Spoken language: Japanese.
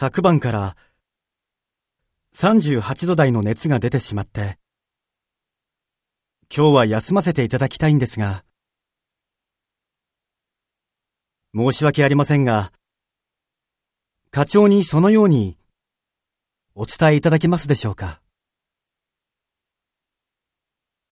昨晩から38度台の熱が出てしまって、今日は休ませていただきたいんですが、申し訳ありませんが、課長にそのようにお伝えいただけますでしょうか？